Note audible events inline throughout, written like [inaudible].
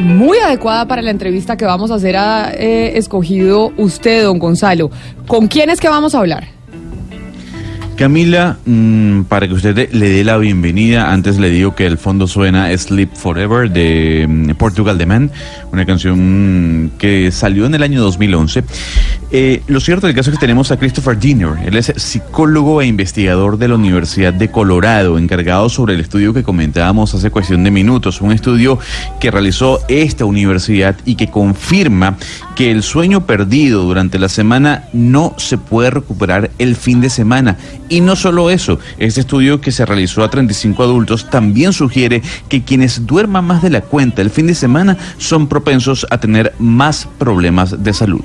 muy adecuada para la entrevista que vamos a hacer. Ha eh, escogido usted, don Gonzalo. ¿Con quién es que vamos a hablar? Camila, mm, para que usted le dé la bienvenida, antes le digo que el fondo suena Sleep Forever de mm, Portugal The Man, una canción mm, que salió en el año 2011. Eh, lo cierto del caso es que tenemos a Christopher Diener, él es psicólogo e investigador de la Universidad de Colorado, encargado sobre el estudio que comentábamos hace cuestión de minutos, un estudio que realizó esta universidad y que confirma que el sueño perdido durante la semana no se puede recuperar el fin de semana y no solo eso, este estudio que se realizó a 35 adultos también sugiere que quienes duerman más de la cuenta el fin de semana son propensos a tener más problemas de salud.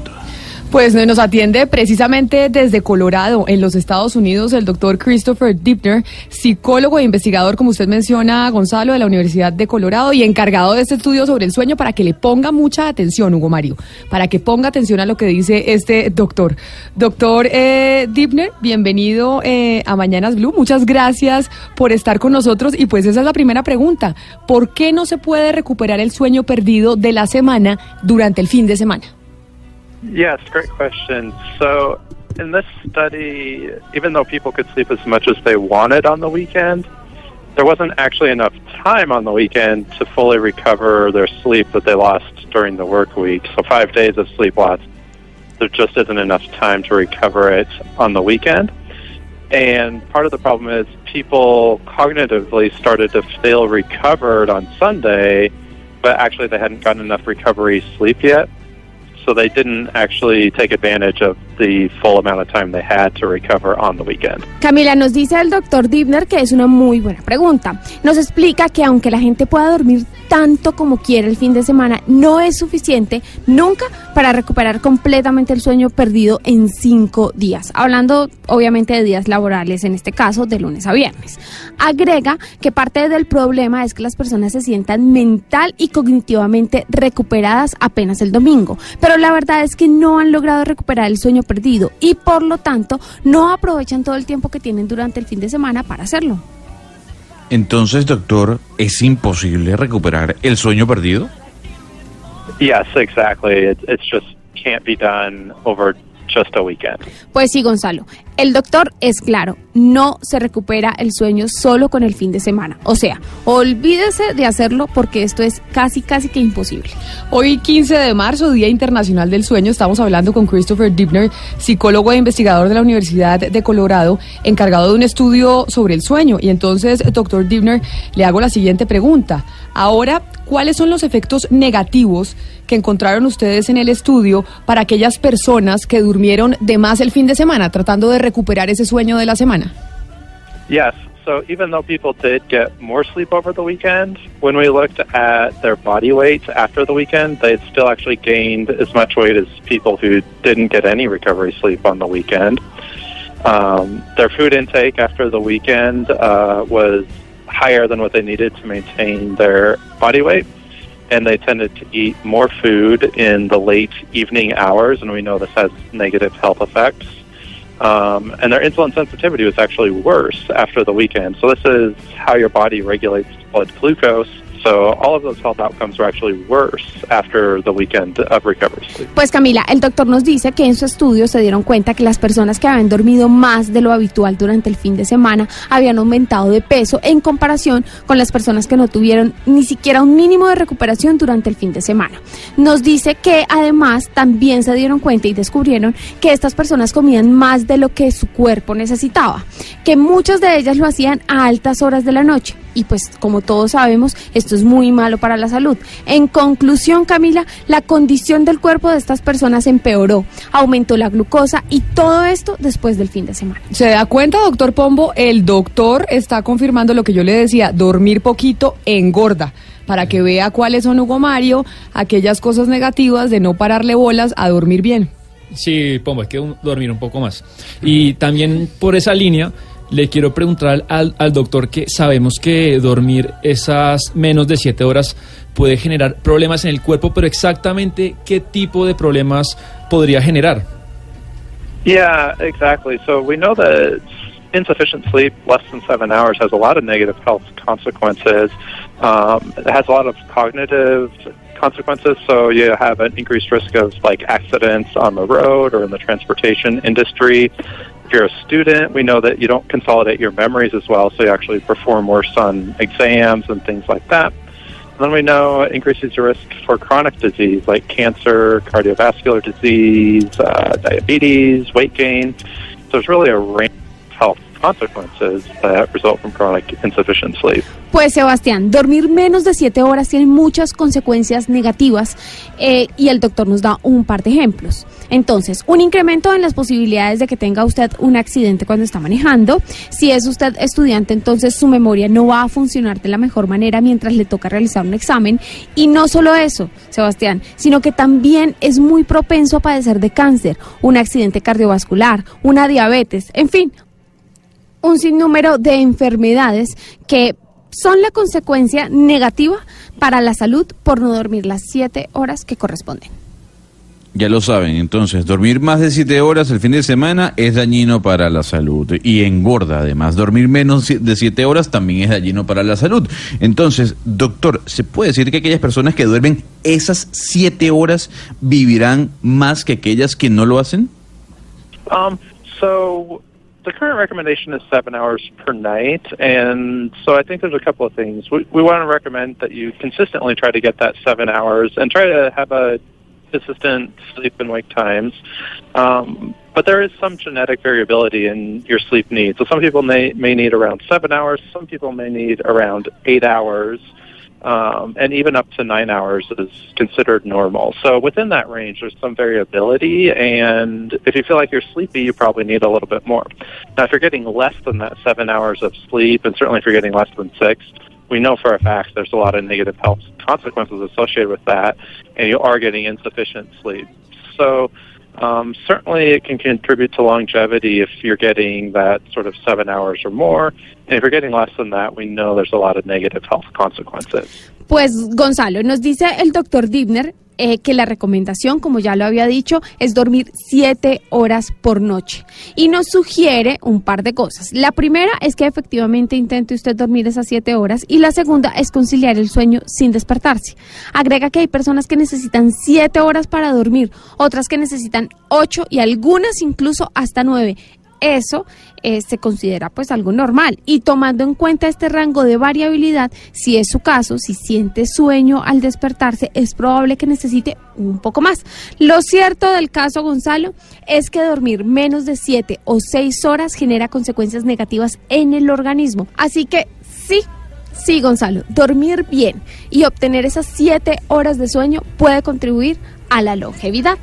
Pues nos atiende precisamente desde Colorado, en los Estados Unidos, el doctor Christopher Dipner, psicólogo e investigador, como usted menciona, Gonzalo, de la Universidad de Colorado y encargado de este estudio sobre el sueño para que le ponga mucha atención, Hugo Mario, para que ponga atención a lo que dice este doctor. Doctor eh, Dipner, bienvenido eh, a Mañanas Blue. Muchas gracias por estar con nosotros. Y pues esa es la primera pregunta. ¿Por qué no se puede recuperar el sueño perdido de la semana durante el fin de semana? Yes, great question. So, in this study, even though people could sleep as much as they wanted on the weekend, there wasn't actually enough time on the weekend to fully recover their sleep that they lost during the work week. So, five days of sleep loss, there just isn't enough time to recover it on the weekend. And part of the problem is people cognitively started to feel recovered on Sunday, but actually they hadn't gotten enough recovery sleep yet. So they didn't actually take advantage of the full amount of time they had to recover on the weekend. Camila, nos dice el doctor Dibner que es una muy buena pregunta. Nos explica que aunque la gente pueda dormir tanto como quiere el fin de semana, no es suficiente nunca para recuperar completamente el sueño perdido en cinco días. Hablando obviamente de días laborales, en este caso de lunes a viernes. Agrega que parte del problema es que las personas se sientan mental y cognitivamente recuperadas apenas el domingo. Pero la verdad es que no han logrado recuperar el sueño perdido y por lo tanto no aprovechan todo el tiempo que tienen durante el fin de semana para hacerlo. Entonces, doctor, ¿es imposible recuperar el sueño perdido? Yes, exactly. It, it's just can't be done over just a weekend. Pues sí, Gonzalo. El doctor es claro, no se recupera el sueño solo con el fin de semana. O sea, olvídese de hacerlo porque esto es casi, casi que imposible. Hoy, 15 de marzo, Día Internacional del Sueño, estamos hablando con Christopher Dibner, psicólogo e investigador de la Universidad de Colorado, encargado de un estudio sobre el sueño. Y entonces, doctor Dibner, le hago la siguiente pregunta. Ahora, ¿cuáles son los efectos negativos que encontraron ustedes en el estudio para aquellas personas que durmieron de más el fin de semana, tratando de recuperar ese sueño de la semana? Yes. So even though people did get more sleep over the weekend, when we looked at their body weights after the weekend, they still actually gained as much weight as people who didn't get any recovery sleep on the weekend. Um, their food intake after the weekend uh, was higher than what they needed to maintain their body weight. And they tended to eat more food in the late evening hours, and we know this has negative health effects. Um, and their insulin sensitivity was actually worse after the weekend. So, this is how your body regulates blood glucose So all of those health outcomes were actually worse after the weekend of recovery Pues Camila, el doctor nos dice que en su estudio se dieron cuenta que las personas que habían dormido más de lo habitual durante el fin de semana habían aumentado de peso en comparación con las personas que no tuvieron ni siquiera un mínimo de recuperación durante el fin de semana. Nos dice que además también se dieron cuenta y descubrieron que estas personas comían más de lo que su cuerpo necesitaba, que muchas de ellas lo hacían a altas horas de la noche y pues como todos sabemos, esto es muy malo para la salud. En conclusión, Camila, la condición del cuerpo de estas personas empeoró, aumentó la glucosa y todo esto después del fin de semana. ¿Se da cuenta, doctor Pombo? El doctor está confirmando lo que yo le decía, dormir poquito engorda para que vea cuáles son, Hugo Mario, aquellas cosas negativas de no pararle bolas a dormir bien. Sí, Pombo, hay que dormir un poco más. Y también por esa línea le quiero preguntar al, al, doctor que sabemos que dormir esas menos de siete horas puede generar problemas en el cuerpo, pero exactamente qué tipo de problemas podría generar. Yeah, exactly. So we know that insufficient sleep, less than seven hours, has a lot of negative health consequences. Um, it has a lot of cognitive consequences. So you have an increased risk of like accidents on the road or in the transportation industry. You're a student, we know that you don't consolidate your memories as well, so you actually perform worse on exams and things like that. And then we know it increases your risk for chronic disease like cancer, cardiovascular disease, uh, diabetes, weight gain. So it's really a range of health consequences that result from chronic insufficient sleep. Pues Sebastián, dormir menos de 7 horas tiene muchas consecuencias negativas eh, y el doctor nos da un par de ejemplos. Entonces, un incremento en las posibilidades de que tenga usted un accidente cuando está manejando. Si es usted estudiante, entonces su memoria no va a funcionar de la mejor manera mientras le toca realizar un examen. Y no solo eso, Sebastián, sino que también es muy propenso a padecer de cáncer, un accidente cardiovascular, una diabetes, en fin, un sinnúmero de enfermedades que son la consecuencia negativa para la salud por no dormir las siete horas que corresponden. Ya lo saben, entonces, dormir más de siete horas el fin de semana es dañino para la salud y engorda además. Dormir menos de siete horas también es dañino para la salud. Entonces, doctor, ¿se puede decir que aquellas personas que duermen esas siete horas vivirán más que aquellas que no lo hacen? Um, so the current recommendation is seven hours per night, and so I think there's a couple of things. We, we want to recommend that you consistently try to get that seven hours and try to have a consistent sleep and wake times. Um, but there is some genetic variability in your sleep needs. So some people may, may need around seven hours, some people may need around eight hours. Um, and even up to nine hours is considered normal. So within that range, there's some variability, and if you feel like you're sleepy, you probably need a little bit more. Now, if you're getting less than that seven hours of sleep, and certainly if you're getting less than six, we know for a fact there's a lot of negative health consequences associated with that, and you are getting insufficient sleep. So um, certainly it can contribute to longevity if you're getting that sort of seven hours or more. And if you're getting less than that, we know there's a lot of negative health consequences. Pues Gonzalo, nos dice el doctor Dibner eh, que la recomendación, como ya lo había dicho, es dormir siete horas por noche. Y nos sugiere un par de cosas. La primera es que efectivamente intente usted dormir esas siete horas y la segunda es conciliar el sueño sin despertarse. Agrega que hay personas que necesitan siete horas para dormir, otras que necesitan ocho y algunas incluso hasta nueve eso eh, se considera pues algo normal. Y tomando en cuenta este rango de variabilidad, si es su caso, si siente sueño al despertarse, es probable que necesite un poco más. Lo cierto del caso, Gonzalo, es que dormir menos de 7 o 6 horas genera consecuencias negativas en el organismo. Así que sí. Sí, Gonzalo, dormir bien y obtener esas 7 horas de sueño puede contribuir a la longevidad.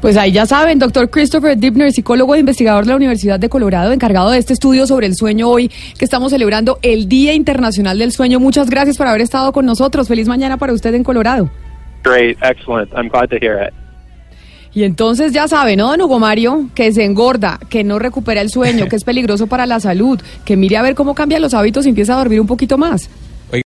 Pues ahí ya saben, doctor Christopher Dibner, psicólogo e investigador de la Universidad de Colorado, encargado de este estudio sobre el sueño hoy, que estamos celebrando el Día Internacional del Sueño. Muchas gracias por haber estado con nosotros. Feliz mañana para usted en Colorado. Great, excellent. I'm glad to hear it. Y entonces ya saben, ¿no, don Hugo Mario? Que se engorda, que no recupera el sueño, que es [laughs] peligroso para la salud, que mire a ver cómo cambia los hábitos y empieza a dormir un poquito más.